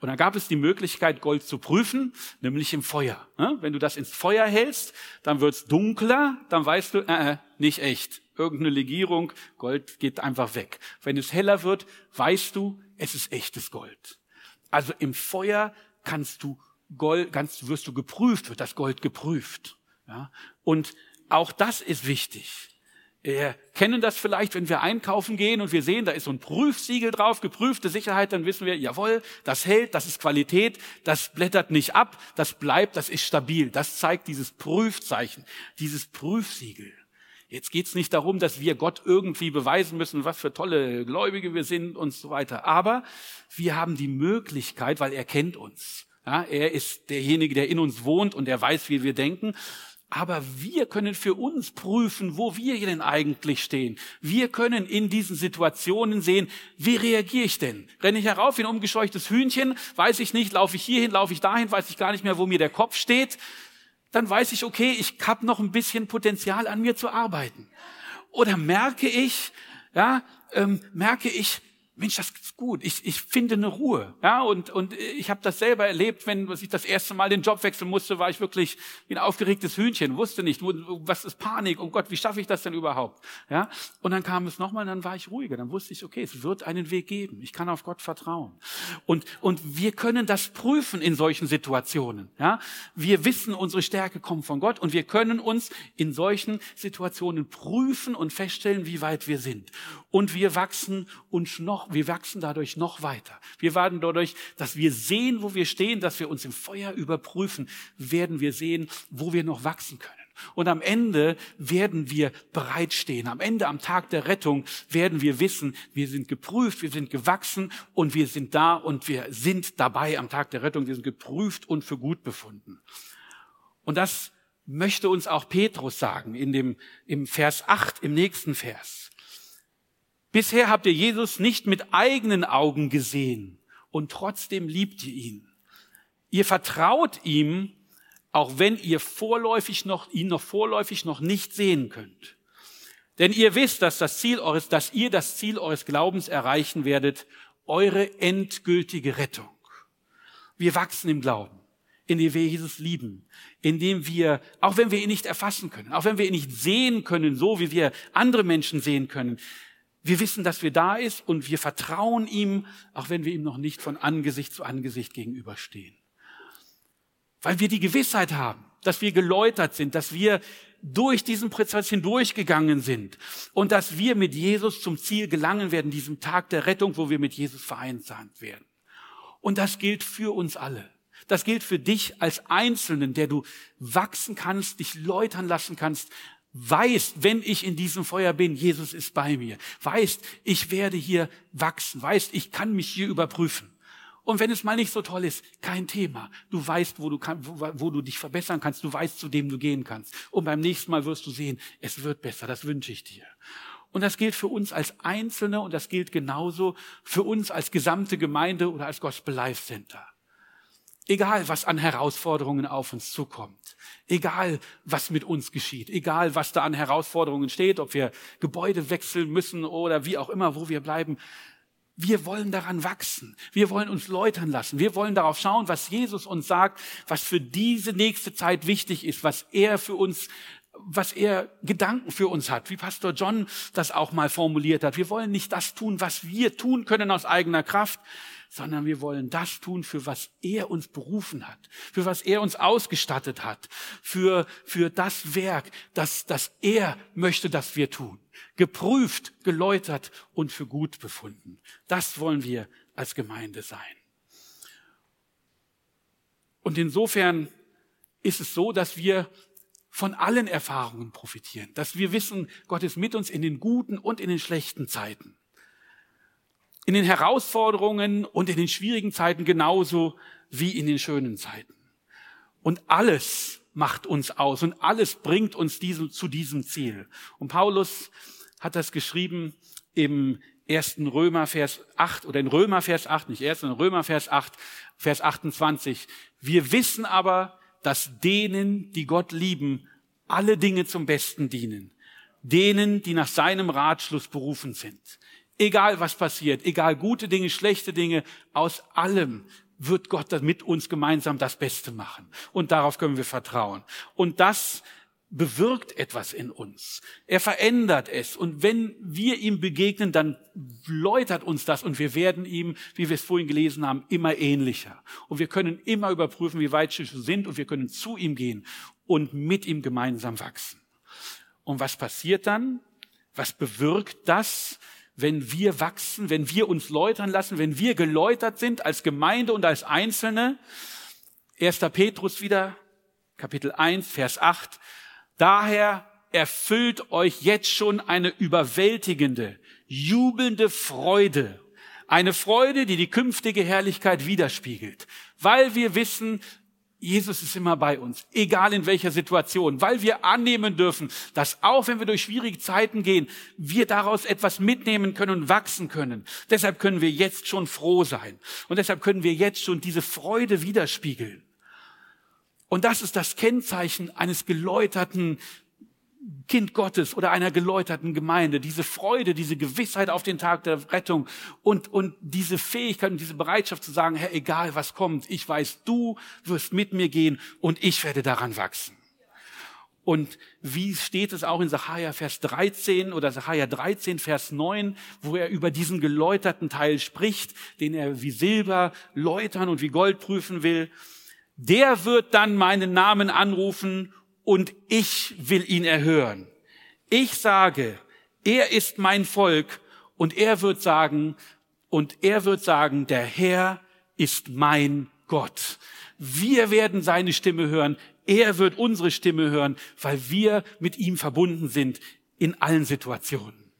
Und dann gab es die Möglichkeit, Gold zu prüfen, nämlich im Feuer. Wenn du das ins Feuer hältst, dann wird's dunkler, dann weißt du, äh, äh, nicht echt. Irgendeine Legierung, Gold geht einfach weg. Wenn es heller wird, weißt du, es ist echtes Gold. Also im Feuer kannst du Gold, ganz wirst du geprüft, wird das Gold geprüft. Ja? Und auch das ist wichtig. Wir kennen das vielleicht, wenn wir einkaufen gehen und wir sehen, da ist so ein Prüfsiegel drauf, geprüfte Sicherheit, dann wissen wir, jawohl, das hält, das ist Qualität, das blättert nicht ab, das bleibt, das ist stabil. Das zeigt dieses Prüfzeichen, dieses Prüfsiegel. Jetzt geht's nicht darum, dass wir Gott irgendwie beweisen müssen, was für tolle Gläubige wir sind und so weiter. Aber wir haben die Möglichkeit, weil er kennt uns. Ja, er ist derjenige, der in uns wohnt und er weiß, wie wir denken. Aber wir können für uns prüfen, wo wir denn eigentlich stehen. Wir können in diesen Situationen sehen, wie reagiere ich denn? Renne ich herauf wie ein umgescheuchtes Hühnchen? Weiß ich nicht, laufe ich hierhin, laufe ich dahin, weiß ich gar nicht mehr, wo mir der Kopf steht. Dann weiß ich, okay, ich habe noch ein bisschen Potenzial an mir zu arbeiten. Oder merke ich, ja, ähm, merke ich, Mensch, das ist gut. Ich, ich finde eine Ruhe. Ja, und, und ich habe das selber erlebt, wenn ich das erste Mal den Job wechseln musste, war ich wirklich wie ein aufgeregtes Hühnchen, wusste nicht, was ist Panik, oh Gott, wie schaffe ich das denn überhaupt? Ja, und dann kam es nochmal, dann war ich ruhiger, dann wusste ich, okay, es wird einen Weg geben. Ich kann auf Gott vertrauen. Und, und wir können das prüfen in solchen Situationen. Ja, wir wissen, unsere Stärke kommt von Gott und wir können uns in solchen Situationen prüfen und feststellen, wie weit wir sind. Und wir wachsen uns noch wir wachsen dadurch noch weiter. Wir werden dadurch, dass wir sehen, wo wir stehen, dass wir uns im Feuer überprüfen, werden wir sehen, wo wir noch wachsen können. Und am Ende werden wir bereitstehen. Am Ende, am Tag der Rettung, werden wir wissen, wir sind geprüft, wir sind gewachsen und wir sind da und wir sind dabei am Tag der Rettung. Wir sind geprüft und für gut befunden. Und das möchte uns auch Petrus sagen in dem, im Vers 8, im nächsten Vers. Bisher habt ihr Jesus nicht mit eigenen Augen gesehen und trotzdem liebt ihr ihn. Ihr vertraut ihm, auch wenn ihr vorläufig noch, ihn noch vorläufig noch nicht sehen könnt. Denn ihr wisst, dass das Ziel eures, dass ihr das Ziel eures Glaubens erreichen werdet, eure endgültige Rettung. Wir wachsen im Glauben, indem wir Jesus lieben, indem wir, auch wenn wir ihn nicht erfassen können, auch wenn wir ihn nicht sehen können, so wie wir andere Menschen sehen können, wir wissen, dass wir da ist und wir vertrauen ihm, auch wenn wir ihm noch nicht von Angesicht zu Angesicht gegenüberstehen. Weil wir die Gewissheit haben, dass wir geläutert sind, dass wir durch diesen Prozess hindurchgegangen sind und dass wir mit Jesus zum Ziel gelangen werden, diesem Tag der Rettung, wo wir mit Jesus vereint werden. Und das gilt für uns alle. Das gilt für dich als Einzelnen, der du wachsen kannst, dich läutern lassen kannst, weißt, wenn ich in diesem Feuer bin, Jesus ist bei mir. Weißt, ich werde hier wachsen. Weißt, ich kann mich hier überprüfen. Und wenn es mal nicht so toll ist, kein Thema. Du weißt, wo du, kann, wo, wo du dich verbessern kannst. Du weißt, zu dem du gehen kannst. Und beim nächsten Mal wirst du sehen, es wird besser. Das wünsche ich dir. Und das gilt für uns als Einzelne und das gilt genauso für uns als gesamte Gemeinde oder als Gospel Life Center. Egal, was an Herausforderungen auf uns zukommt. Egal, was mit uns geschieht. Egal, was da an Herausforderungen steht, ob wir Gebäude wechseln müssen oder wie auch immer, wo wir bleiben. Wir wollen daran wachsen. Wir wollen uns läutern lassen. Wir wollen darauf schauen, was Jesus uns sagt, was für diese nächste Zeit wichtig ist, was er für uns was er Gedanken für uns hat, wie Pastor John das auch mal formuliert hat. Wir wollen nicht das tun, was wir tun können aus eigener Kraft, sondern wir wollen das tun, für was er uns berufen hat, für was er uns ausgestattet hat, für, für das Werk, das, das er möchte, dass wir tun. Geprüft, geläutert und für gut befunden. Das wollen wir als Gemeinde sein. Und insofern ist es so, dass wir von allen Erfahrungen profitieren, dass wir wissen, Gott ist mit uns in den guten und in den schlechten Zeiten in den Herausforderungen und in den schwierigen Zeiten genauso wie in den schönen Zeiten. Und alles macht uns aus und alles bringt uns diesem, zu diesem Ziel. Und Paulus hat das geschrieben im ersten Römer Vers 8 oder in Römer Vers 8, nicht erst, sondern Römer Vers 8, Vers 28. Wir wissen aber, dass denen, die Gott lieben, alle Dinge zum Besten dienen. Denen, die nach seinem Ratschluss berufen sind. Egal was passiert, egal gute Dinge, schlechte Dinge, aus allem wird Gott mit uns gemeinsam das Beste machen. Und darauf können wir vertrauen. Und das bewirkt etwas in uns. Er verändert es. Und wenn wir ihm begegnen, dann läutert uns das und wir werden ihm, wie wir es vorhin gelesen haben, immer ähnlicher. Und wir können immer überprüfen, wie weit wir sind und wir können zu ihm gehen und mit ihm gemeinsam wachsen. Und was passiert dann? Was bewirkt das? Wenn wir wachsen, wenn wir uns läutern lassen, wenn wir geläutert sind als Gemeinde und als Einzelne. 1. Petrus wieder, Kapitel 1, Vers 8. Daher erfüllt euch jetzt schon eine überwältigende, jubelnde Freude. Eine Freude, die die künftige Herrlichkeit widerspiegelt. Weil wir wissen, Jesus ist immer bei uns, egal in welcher Situation, weil wir annehmen dürfen, dass auch wenn wir durch schwierige Zeiten gehen, wir daraus etwas mitnehmen können und wachsen können. Deshalb können wir jetzt schon froh sein und deshalb können wir jetzt schon diese Freude widerspiegeln. Und das ist das Kennzeichen eines geläuterten Kind Gottes oder einer geläuterten Gemeinde, diese Freude, diese Gewissheit auf den Tag der Rettung und, und diese Fähigkeit und diese Bereitschaft zu sagen, Herr, egal was kommt, ich weiß, du wirst mit mir gehen und ich werde daran wachsen. Und wie steht es auch in Sacharja Vers 13 oder Sacharja 13 Vers 9, wo er über diesen geläuterten Teil spricht, den er wie Silber läutern und wie Gold prüfen will. Der wird dann meinen Namen anrufen und ich will ihn erhören. Ich sage, er ist mein Volk und er wird sagen, und er wird sagen, der Herr ist mein Gott. Wir werden seine Stimme hören. Er wird unsere Stimme hören, weil wir mit ihm verbunden sind in allen Situationen.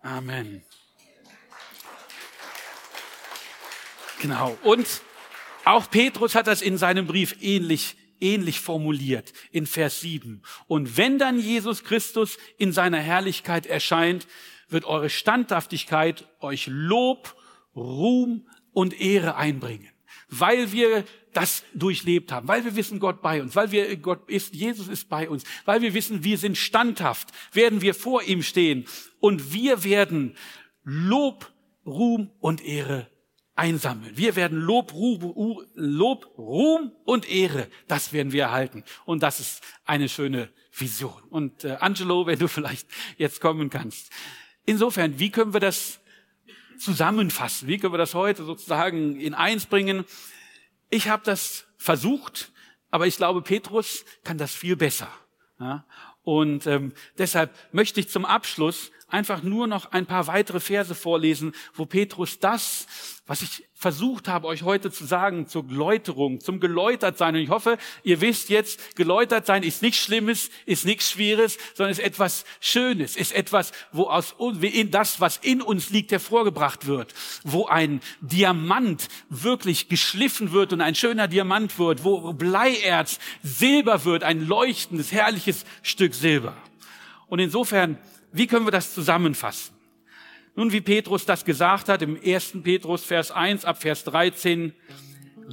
Amen. Genau. Und auch Petrus hat das in seinem Brief ähnlich ähnlich formuliert in Vers 7. Und wenn dann Jesus Christus in seiner Herrlichkeit erscheint, wird eure Standhaftigkeit euch Lob, Ruhm und Ehre einbringen. Weil wir das durchlebt haben, weil wir wissen, Gott bei uns, weil wir Gott ist, Jesus ist bei uns, weil wir wissen, wir sind standhaft, werden wir vor ihm stehen und wir werden Lob, Ruhm und Ehre einsammeln. Wir werden Lob, Ruhm, Lob, Ruhm und Ehre, das werden wir erhalten. Und das ist eine schöne Vision. Und äh, Angelo, wenn du vielleicht jetzt kommen kannst. Insofern, wie können wir das zusammenfassen? Wie können wir das heute sozusagen in eins bringen? Ich habe das versucht, aber ich glaube, Petrus kann das viel besser. Ja? Und ähm, deshalb möchte ich zum Abschluss einfach nur noch ein paar weitere Verse vorlesen, wo Petrus das, was ich versucht habe, euch heute zu sagen, zur Läuterung, zum geläutert sein. Und ich hoffe, ihr wisst jetzt, geläutert sein ist nichts Schlimmes, ist nichts Schweres, sondern ist etwas Schönes, ist etwas, wo aus in das, was in uns liegt, hervorgebracht wird, wo ein Diamant wirklich geschliffen wird und ein schöner Diamant wird, wo Bleierz Silber wird, ein leuchtendes, herrliches Stück Silber. Und insofern wie können wir das zusammenfassen? Nun, wie Petrus das gesagt hat im 1. Petrus Vers 1 ab Vers 13,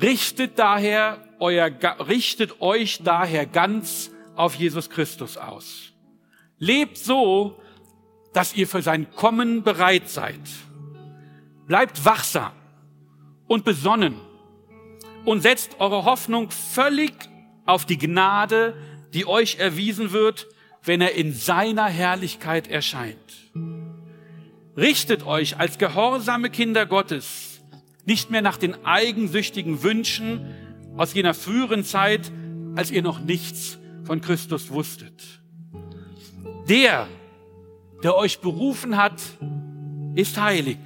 richtet daher euer, richtet euch daher ganz auf Jesus Christus aus. Lebt so, dass ihr für sein Kommen bereit seid. Bleibt wachsam und besonnen und setzt eure Hoffnung völlig auf die Gnade, die euch erwiesen wird wenn er in seiner Herrlichkeit erscheint. Richtet euch als gehorsame Kinder Gottes nicht mehr nach den eigensüchtigen Wünschen aus jener früheren Zeit, als ihr noch nichts von Christus wusstet. Der, der euch berufen hat, ist heilig.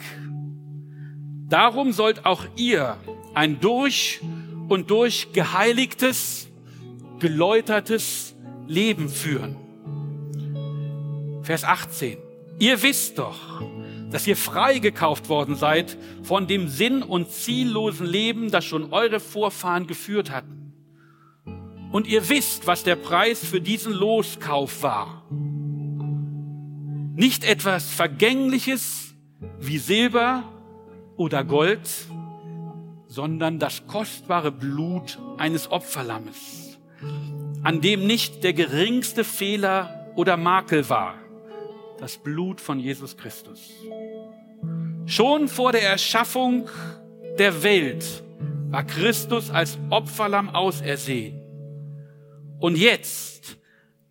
Darum sollt auch ihr ein durch und durch geheiligtes, geläutertes Leben führen. Vers 18. Ihr wisst doch, dass ihr freigekauft worden seid von dem sinn- und ziellosen Leben, das schon eure Vorfahren geführt hatten. Und ihr wisst, was der Preis für diesen Loskauf war. Nicht etwas Vergängliches wie Silber oder Gold, sondern das kostbare Blut eines Opferlammes, an dem nicht der geringste Fehler oder Makel war das Blut von Jesus Christus. Schon vor der Erschaffung der Welt war Christus als Opferlamm ausersehen. Und jetzt,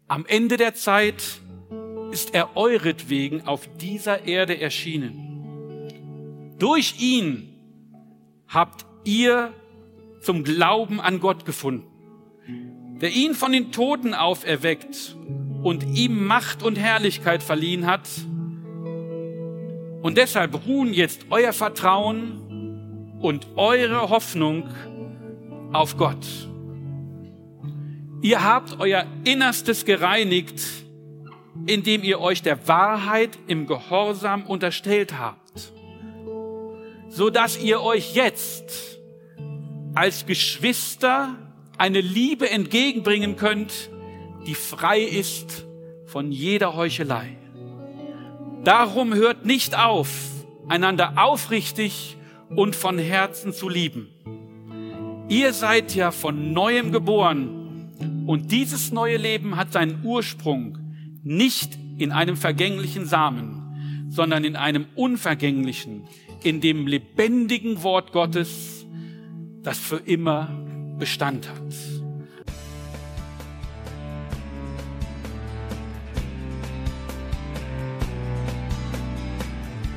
am Ende der Zeit, ist er euretwegen auf dieser Erde erschienen. Durch ihn habt ihr zum Glauben an Gott gefunden, der ihn von den Toten auferweckt und ihm Macht und Herrlichkeit verliehen hat. Und deshalb ruhen jetzt euer Vertrauen und eure Hoffnung auf Gott. Ihr habt euer Innerstes gereinigt, indem ihr euch der Wahrheit im Gehorsam unterstellt habt, so dass ihr euch jetzt als Geschwister eine Liebe entgegenbringen könnt, die frei ist von jeder Heuchelei. Darum hört nicht auf, einander aufrichtig und von Herzen zu lieben. Ihr seid ja von neuem geboren und dieses neue Leben hat seinen Ursprung nicht in einem vergänglichen Samen, sondern in einem unvergänglichen, in dem lebendigen Wort Gottes, das für immer Bestand hat.